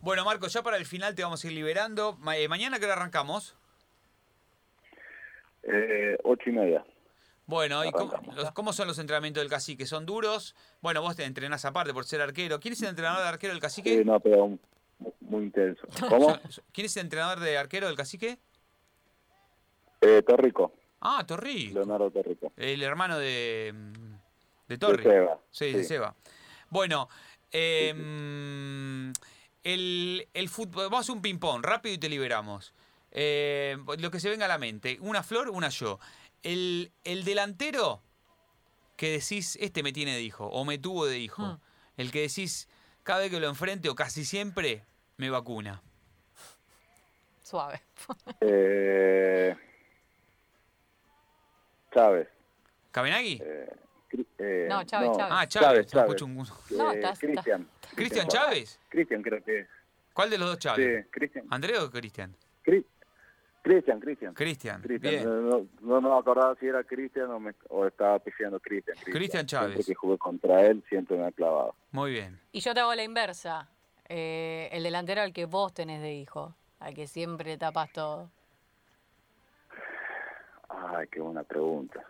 Speaker 1: Bueno, Marco, ya para el final te vamos a ir liberando. Ma- eh, mañana que hora arrancamos.
Speaker 2: Eh, ocho y media.
Speaker 1: Bueno, ¿y cómo,
Speaker 2: Arrancamos.
Speaker 1: los- cómo son los entrenamientos del cacique? ¿Son duros? Bueno, vos te entrenás aparte por ser arquero. ¿Quién es el entrenador de arquero del cacique?
Speaker 2: Sí, no, pero mu- muy intenso. ¿Cómo?
Speaker 1: ¿Quién es el entrenador de arquero del cacique?
Speaker 2: Eh, Torrico,
Speaker 1: Ah, Torri.
Speaker 2: Leonardo Torrico.
Speaker 1: El hermano de, mm, de
Speaker 2: De
Speaker 1: Torri.
Speaker 2: Seba,
Speaker 1: Sí, de. Seba. Bueno, eh, mm, el, el fútbol. Vamos a hacer un ping-pong, rápido y te liberamos. Eh, lo que se venga a la mente. Una flor, una yo. El, el delantero que decís, este me tiene de hijo, o me tuvo de hijo.
Speaker 3: Hmm.
Speaker 1: El que decís, cada vez que lo enfrente, o casi siempre, me vacuna.
Speaker 3: Suave.
Speaker 2: Eh, Chávez.
Speaker 1: ¿Cabenagui?
Speaker 2: Eh, eh,
Speaker 3: No, Chávez, Chávez.
Speaker 1: ah, Chávez.
Speaker 2: Chávez,
Speaker 1: no
Speaker 2: Chávez.
Speaker 1: escucho un-
Speaker 3: No,
Speaker 2: Eh,
Speaker 3: estás-
Speaker 2: Cristian.
Speaker 1: ¿Cristian Chávez?
Speaker 2: Cristian creo que es.
Speaker 1: ¿Cuál de los dos Chávez?
Speaker 2: Sí, Cristian.
Speaker 1: ¿Andrés o Cristian?
Speaker 2: Cri- Cristian, Cristian.
Speaker 1: Cristian.
Speaker 2: No, no, no me acordaba si era Cristian o estaba pifiando Cristian.
Speaker 1: Cristian Chávez.
Speaker 2: Siempre que jugué contra él siempre me ha clavado.
Speaker 1: Muy bien.
Speaker 3: Y yo te hago la inversa. Eh, el delantero al que vos tenés de hijo, al que siempre tapas todo.
Speaker 2: Ay, qué buena pregunta.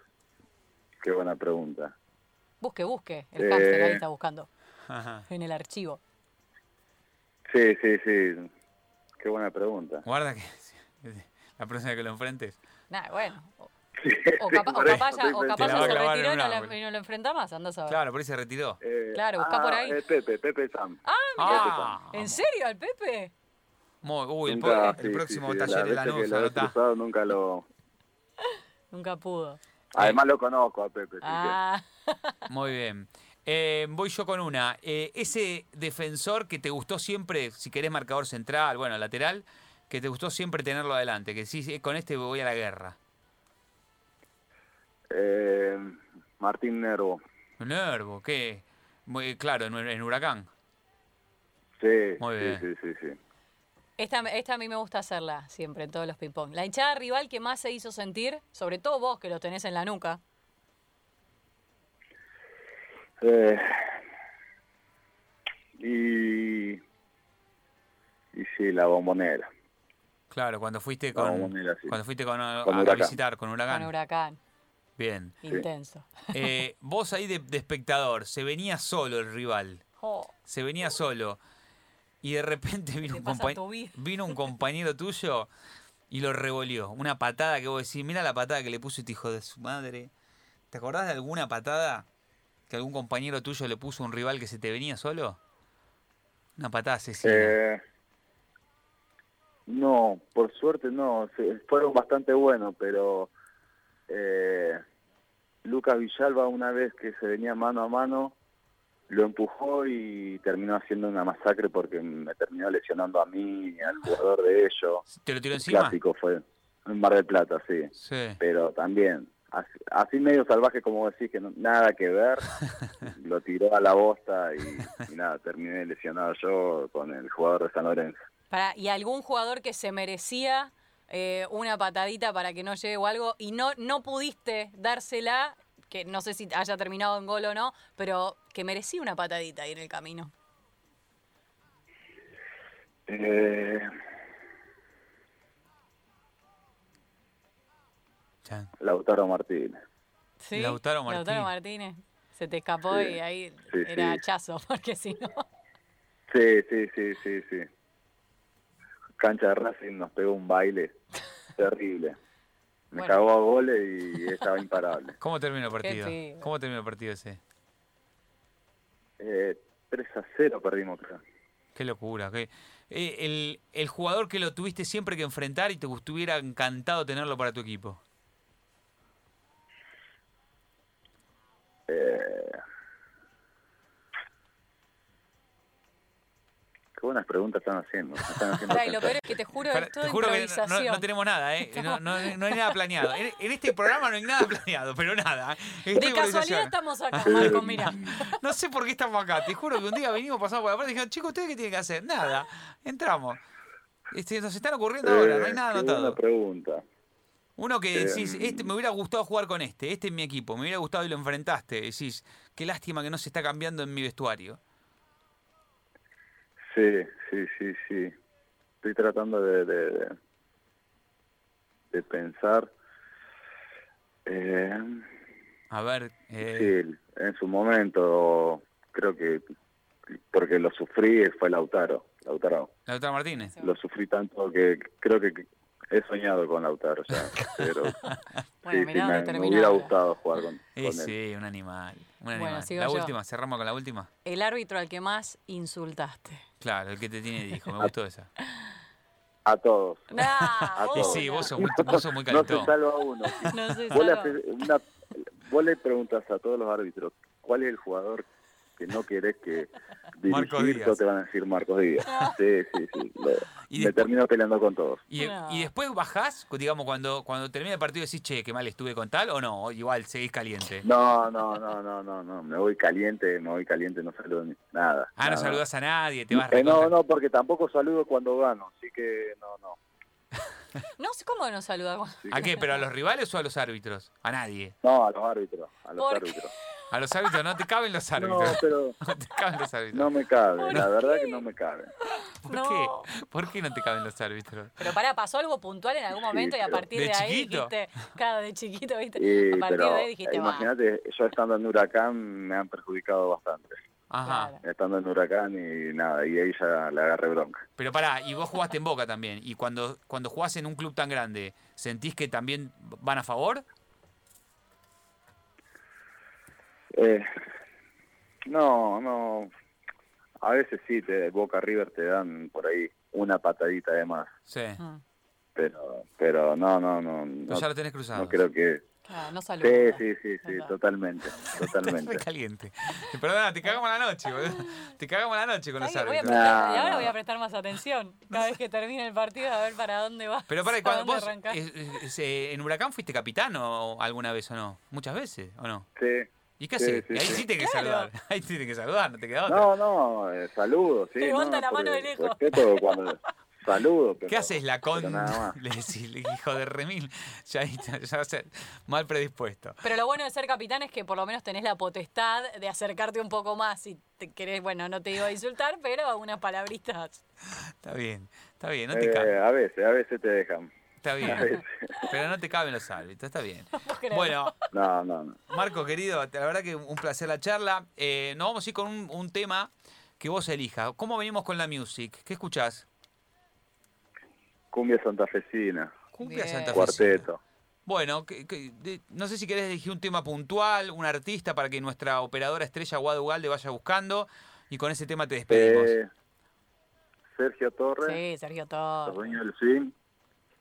Speaker 2: Qué buena pregunta.
Speaker 3: Busque, busque. El
Speaker 2: Eh.
Speaker 3: hámster ahí está buscando.
Speaker 1: Ajá.
Speaker 3: En el archivo.
Speaker 2: Sí, sí, sí. Qué buena pregunta.
Speaker 1: Guarda que la próxima que lo enfrentes.
Speaker 3: Nah, bueno. O,
Speaker 2: Sí,
Speaker 3: o
Speaker 2: sí,
Speaker 3: capa- o capaz, ya, o capaz ya se retiró y no,
Speaker 1: un
Speaker 3: la-
Speaker 1: árbol.
Speaker 3: y no lo enfrenta más, andás a ver.
Speaker 1: Claro, por ahí se retiró.
Speaker 2: Eh,
Speaker 3: Claro, buscá por ahí.
Speaker 2: eh, Pepe, Pepe Sam.
Speaker 3: Ah,
Speaker 1: Ah,
Speaker 3: ¿En serio, al Pepe?
Speaker 1: Muy- uy, el,
Speaker 2: Nunca-
Speaker 1: po- el
Speaker 2: sí,
Speaker 1: próximo
Speaker 2: sí, sí,
Speaker 1: taller de
Speaker 2: la
Speaker 1: la anotá.
Speaker 2: nunca lo...
Speaker 3: Nunca pudo.
Speaker 2: Además lo conozco a Pepe.
Speaker 3: Ah,
Speaker 1: Muy bien. Eh, voy yo con una. Eh, ese defensor que te gustó siempre, si querés marcador central, bueno, lateral, que te gustó siempre tenerlo adelante, que sí, con este voy a la guerra.
Speaker 2: Eh, Martín Nervo.
Speaker 1: Nervo, ¿qué? Muy claro, en, en Huracán.
Speaker 2: Sí,
Speaker 1: Muy
Speaker 2: sí,
Speaker 1: bien.
Speaker 2: sí, sí, sí.
Speaker 3: Esta, esta a mí me gusta hacerla siempre en todos los ping-pong. La hinchada rival que más se hizo sentir, sobre todo vos que lo tenés en la nuca.
Speaker 2: Eh, y, y sí, la bombonera.
Speaker 1: Claro, cuando fuiste
Speaker 2: La
Speaker 1: con,
Speaker 2: bombonera, sí.
Speaker 1: cuando fuiste con, a,
Speaker 2: Con
Speaker 1: a
Speaker 2: Huracán.
Speaker 1: visitar con Huracán.
Speaker 3: Con huracán.
Speaker 1: Bien.
Speaker 3: Intenso.
Speaker 1: Eh, vos ahí de, de espectador, se venía solo el rival.
Speaker 3: Oh,
Speaker 1: se venía solo y de repente vino un, compa- vino un compañero tuyo y lo revolvió. Una patada que vos decís, mira la patada que le puso este hijo de su madre. ¿Te acordás de alguna patada que algún compañero tuyo le puso a un rival que se te venía solo? Una patada asesina.
Speaker 2: Eh, no, por suerte no. fueron bastante buenos, pero eh, Lucas Villalba una vez que se venía mano a mano, lo empujó y terminó haciendo una masacre porque me terminó lesionando a mí y al jugador de ellos.
Speaker 1: ¿Te lo tiró encima?
Speaker 2: clásico fue en Mar del Plata, sí.
Speaker 1: Sí.
Speaker 2: Pero también, así, así medio salvaje como decís, que no- nada que ver, lo tiró a la bosta y, y nada, terminé lesionado yo con el jugador de San Lorenzo.
Speaker 3: Pará, ¿Y algún jugador que se merecía eh, una patadita para que no llegue o algo y no, no pudiste dársela, que no sé si haya terminado en gol o no, pero que merecía una patadita ahí en el camino.
Speaker 2: Eh. Lautaro Martínez.
Speaker 3: ¿Sí?
Speaker 1: Lautaro Martínez.
Speaker 3: Martínez. Se te escapó
Speaker 2: Sí,
Speaker 3: y ahí
Speaker 2: sí,
Speaker 3: era
Speaker 2: sí.
Speaker 3: hachazo, porque si no...
Speaker 2: Sí, sí, sí, sí, sí. Cancha de Racing nos pegó un baile terrible. Me
Speaker 3: Bueno.
Speaker 2: cagó a goles y estaba imparable.
Speaker 1: ¿Cómo terminó el partido? ¿Cómo terminó el partido ese?
Speaker 2: Eh, 3 a 0 perdimos, creo.
Speaker 1: Qué locura. qué- eh, el, el jugador que lo tuviste siempre que enfrentar y te estuviera encantado tenerlo para tu equipo.
Speaker 2: Buenas preguntas están haciendo. están haciendo
Speaker 3: Pará, y lo peor es que te juro,
Speaker 1: Para-
Speaker 3: es todo
Speaker 1: te juro que no- tenemos nada, ¿eh? No, no- no hay nada planeado. En, en este programa no hay nada planeado, pero nada. ¿eh? Es
Speaker 3: De casualidad estamos acá, Marco, mira.
Speaker 1: No sé por qué estamos acá. Te juro que un día venimos pasando por la puerta y dijeron, chicos, ¿ustedes qué tienen que hacer? Nada. Entramos. Este, nos están ocurriendo ahora, no hay
Speaker 2: Eh,
Speaker 1: nada anotado.
Speaker 2: pregunta.
Speaker 1: Uno que
Speaker 2: Eh,
Speaker 1: decís, este me hubiera gustado jugar con este, este es mi equipo, me hubiera gustado y lo enfrentaste. Decís, qué lástima que no se está cambiando en mi vestuario.
Speaker 2: Sí, sí, sí, sí. Estoy tratando de, de, de, de pensar. Eh,
Speaker 1: A ver, eh,
Speaker 2: sí, en su momento creo que porque lo sufrí fue Lautaro. Lautaro.
Speaker 1: Lautaro Martínez.
Speaker 2: Lo sufrí tanto que creo que he soñado con Lautaro ya. Pero
Speaker 3: Bueno,
Speaker 2: sí,
Speaker 3: mirá
Speaker 2: sí,
Speaker 3: dónde
Speaker 2: me, hubiera gustado jugar con, con él.
Speaker 1: sí, un animal. Un
Speaker 3: Bueno,
Speaker 1: animal.
Speaker 3: sigo
Speaker 1: la
Speaker 3: yo.
Speaker 1: última, cerramos con la última.
Speaker 3: El árbitro al que más insultaste.
Speaker 1: Claro, el que te tiene dijo, me gustó esa.
Speaker 2: A todos.
Speaker 3: Nah,
Speaker 1: Y
Speaker 3: vos,
Speaker 1: sí, vos sos muy, vos sos muy
Speaker 2: No se salva uno.
Speaker 3: No
Speaker 2: le, una- vos le preguntas a todos los árbitros cuál es el jugador que no querés que
Speaker 1: Marcos Díaz.
Speaker 2: te van a decir Marcos Díaz. Sí, sí, sí. Lo-
Speaker 1: Y
Speaker 2: me
Speaker 1: después-
Speaker 2: termino peleando con todos.
Speaker 1: Y,
Speaker 3: No.
Speaker 1: y después bajás, digamos, cuando, cuando termina el partido decís, che, qué mal estuve con tal, o no, igual seguís caliente.
Speaker 2: No, no, no, no, no, no. Me voy caliente, me voy caliente, no saludo ni nada.
Speaker 1: Ah, no
Speaker 2: nada.
Speaker 1: saludás a nadie, te vas
Speaker 2: Eh, no, no, porque tampoco saludo cuando gano, así que no, no.
Speaker 3: No sé cómo nos saluda.
Speaker 2: Sí.
Speaker 1: ¿A qué? ¿Pero a los rivales o a los árbitros? A nadie.
Speaker 2: No, a los árbitros, a los
Speaker 3: ¿Por qué?
Speaker 1: A los árbitros no te caben los
Speaker 2: No,
Speaker 1: árbitros.
Speaker 2: pero
Speaker 1: No te caben los árbitros.
Speaker 2: no me cabe,
Speaker 3: ¿Por
Speaker 2: la verdad que no me cabe.
Speaker 1: ¿Por
Speaker 3: No.
Speaker 1: qué? ¿Por qué no te caben los árbitros?
Speaker 3: Pero pará, pasó algo puntual en algún momento y a partir
Speaker 1: ¿De
Speaker 3: de, ahí dijiste, cada de chiquito, ¿viste?
Speaker 2: Y,
Speaker 3: a partir
Speaker 2: pero
Speaker 3: de ahí dijiste, va.
Speaker 2: imagínate, yo estando en Huracán me han perjudicado bastante.
Speaker 1: Ajá.
Speaker 3: Claro.
Speaker 2: Estando en Huracán y nada, y ahí ya le agarré bronca.
Speaker 1: Pero pará, y vos jugaste en Boca también. Y cuando, cuando jugás en un club tan grande, ¿sentís que también van a favor?
Speaker 2: Eh, no, no. A veces sí, te, Boca River te dan por ahí una patadita de más.
Speaker 1: Sí.
Speaker 3: Mm,
Speaker 2: Pero, pero no, no, no.
Speaker 1: Pero
Speaker 2: No,
Speaker 1: ya lo tenés cruzado.
Speaker 2: no creo que.
Speaker 3: claro, no
Speaker 2: Sí,
Speaker 3: saluda.
Speaker 2: sí, sí, sí,
Speaker 3: Verdad.
Speaker 2: totalmente, totalmente.
Speaker 1: Re caliente. Perdona, te cagamos la noche, boludo. Te cagamos la noche con los
Speaker 3: Ay, voy a
Speaker 1: árbitros.
Speaker 3: prestar-
Speaker 2: No,
Speaker 3: y ahora
Speaker 2: no.
Speaker 3: voy a prestar más atención. Cada vez que termine el partido, a ver para dónde va.
Speaker 1: Pero para, cuando vos eh, eh, eh, en Huracán fuiste capitán o alguna vez o no? Muchas veces, ¿o no?
Speaker 2: Sí.
Speaker 1: ¿Y qué
Speaker 2: Sí,
Speaker 1: haces?
Speaker 2: sí,
Speaker 1: ahí sí,
Speaker 2: sí.
Speaker 1: tenés que
Speaker 3: Claro.
Speaker 1: saludar. Ahí sí tenés que saludar, no te queda otra.
Speaker 2: No, no, eh, saludo, sí.
Speaker 3: Levanta
Speaker 2: no,
Speaker 3: la mano de lejos.
Speaker 2: Respeto cuando saludo. Pero,
Speaker 1: ¿Qué haces la con? Le decís, hijo de remil. Ya, ahí está, ya va a ser mal predispuesto.
Speaker 3: Pero lo bueno de ser capitán es que por lo menos tenés la potestad de acercarte un poco más si te querés, bueno, no te digo a insultar, pero unas palabritas.
Speaker 1: Está bien, está bien, no te
Speaker 2: Eh, a veces, a veces te dejan.
Speaker 1: Está bien. Pero no te caben los árbitros, está bien. Bueno,
Speaker 2: No, no, no.
Speaker 1: Marco, querido, la verdad que un placer la charla. Eh, nos vamos a ir con un, un tema que vos elijas. ¿Cómo venimos con la music? ¿Qué escuchás?
Speaker 2: Cumbia santafesina,
Speaker 1: Cumbia
Speaker 3: Bien.
Speaker 1: Santa Fe.
Speaker 2: cuarteto.
Speaker 1: Bueno, que- que- de- no sé si querés elegir un tema puntual, un artista para que nuestra operadora estrella Guado Ugalde vaya buscando y con ese tema te despedimos.
Speaker 2: Eh, Sergio Torres,
Speaker 3: Sí, Sergio Torres.
Speaker 2: dueños del.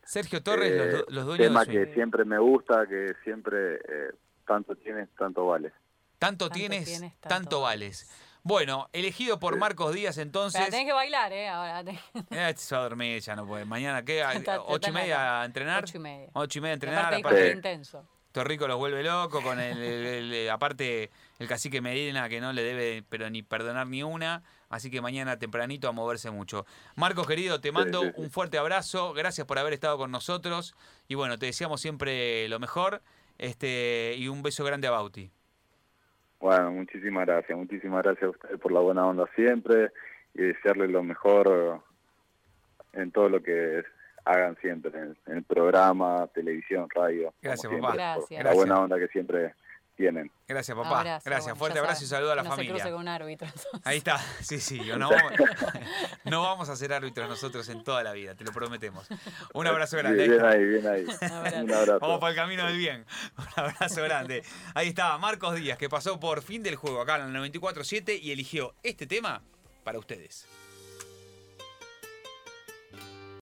Speaker 1: Sergio Torres, los,
Speaker 2: Eh,
Speaker 1: du- los dueños
Speaker 2: tema
Speaker 1: swing.
Speaker 2: que siempre me gusta, que siempre eh, tanto tienes, tanto vale.
Speaker 1: Tanto,
Speaker 3: Tanto
Speaker 1: tienes,
Speaker 3: tienes,
Speaker 1: tanto,
Speaker 3: tanto
Speaker 1: vales. Bueno, elegido por Marcos Díaz entonces.
Speaker 3: Pero tenés que bailar, ¿eh? Ahora. tenés-
Speaker 1: Eh, se va a dormir, ya no puede. Mañana, ¿qué? ¿A-
Speaker 3: Está-
Speaker 1: ¿Ocho y media a entrenar?
Speaker 3: Ocho y media.
Speaker 1: Ocho y media a entrenar.
Speaker 3: aparte
Speaker 1: Aparte,
Speaker 3: intenso.
Speaker 1: Torrico los vuelve loco con el, el- el- el- aparte el cacique Medina que no le debe pero ni perdonar ni una. Así que mañana tempranito a moverse mucho. Marcos, querido, te mando
Speaker 2: sí, sí.
Speaker 1: un fuerte abrazo. Gracias por haber estado con nosotros. Y bueno, te deseamos siempre lo mejor. Este, y un beso grande a Bauti.
Speaker 2: Bueno, muchísimas gracias, muchísimas gracias a ustedes por la buena onda siempre y desearles lo mejor en todo lo que hagan siempre, en, el programa, televisión, radio.
Speaker 1: Gracias,
Speaker 2: siempre,
Speaker 1: papá.
Speaker 2: por
Speaker 3: Gracias.
Speaker 2: La
Speaker 1: Gracias.
Speaker 2: buena onda que siempre tienen.
Speaker 1: Gracias, papá.
Speaker 3: Abrazo,
Speaker 1: Gracias.
Speaker 3: bueno,
Speaker 1: Fuerte abrazo y saludo a la
Speaker 3: no se
Speaker 1: familia.
Speaker 3: cruce con un árbitro. entonces.
Speaker 1: Ahí está, sí, sí, no vamos, no vamos a ser árbitros nosotros en toda la vida, te lo prometemos. Un abrazo grande.
Speaker 2: Bien,
Speaker 1: ahí
Speaker 2: bien
Speaker 1: está.
Speaker 2: ahí, bien ahí.
Speaker 3: abrazo.
Speaker 2: Un abrazo.
Speaker 1: Vamos para el camino del bien. Un abrazo grande. Ahí está Marcos Díaz, que pasó por fin del juego acá en el 94.7 y eligió este tema para ustedes.